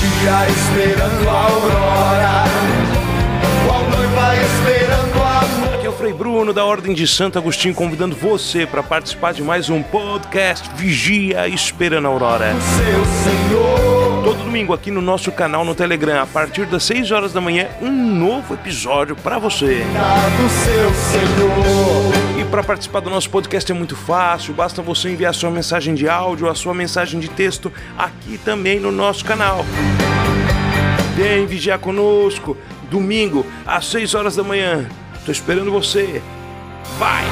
Vigia esperando a aurora Qual noiva esperando amor Aqui é o Frei Bruno da Ordem de Santo Agostinho convidando você para participar de mais um podcast Vigia Esperando a Aurora. Seu Senhor Todo domingo aqui no nosso canal no Telegram, a partir das 6 horas da manhã, um novo episódio para você. do seu Senhor para participar do nosso podcast é muito fácil, basta você enviar sua mensagem de áudio, a sua mensagem de texto aqui também no nosso canal. Vem vigiar conosco, domingo às 6 horas da manhã. Tô esperando você. Vai!